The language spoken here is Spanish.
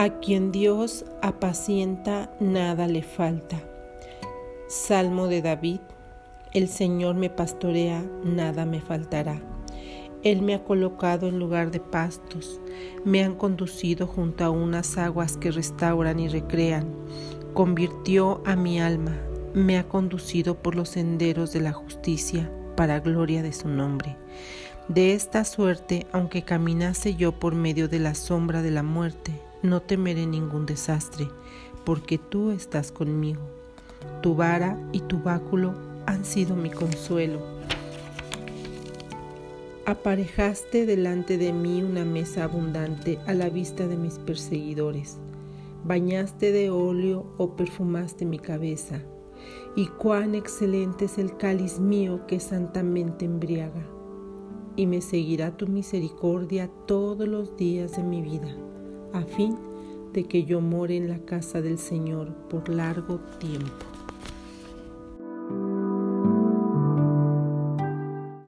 A quien Dios apacienta, nada le falta. Salmo de David. El Señor me pastorea, nada me faltará. Él me ha colocado en lugar de pastos, me han conducido junto a unas aguas que restauran y recrean. Convirtió a mi alma, me ha conducido por los senderos de la justicia, para gloria de su nombre. De esta suerte, aunque caminase yo por medio de la sombra de la muerte, no temeré ningún desastre, porque tú estás conmigo. Tu vara y tu báculo han sido mi consuelo. Aparejaste delante de mí una mesa abundante a la vista de mis perseguidores. Bañaste de óleo o perfumaste mi cabeza. Y cuán excelente es el cáliz mío que santamente embriaga. Y me seguirá tu misericordia todos los días de mi vida a fin de que yo more en la casa del Señor por largo tiempo.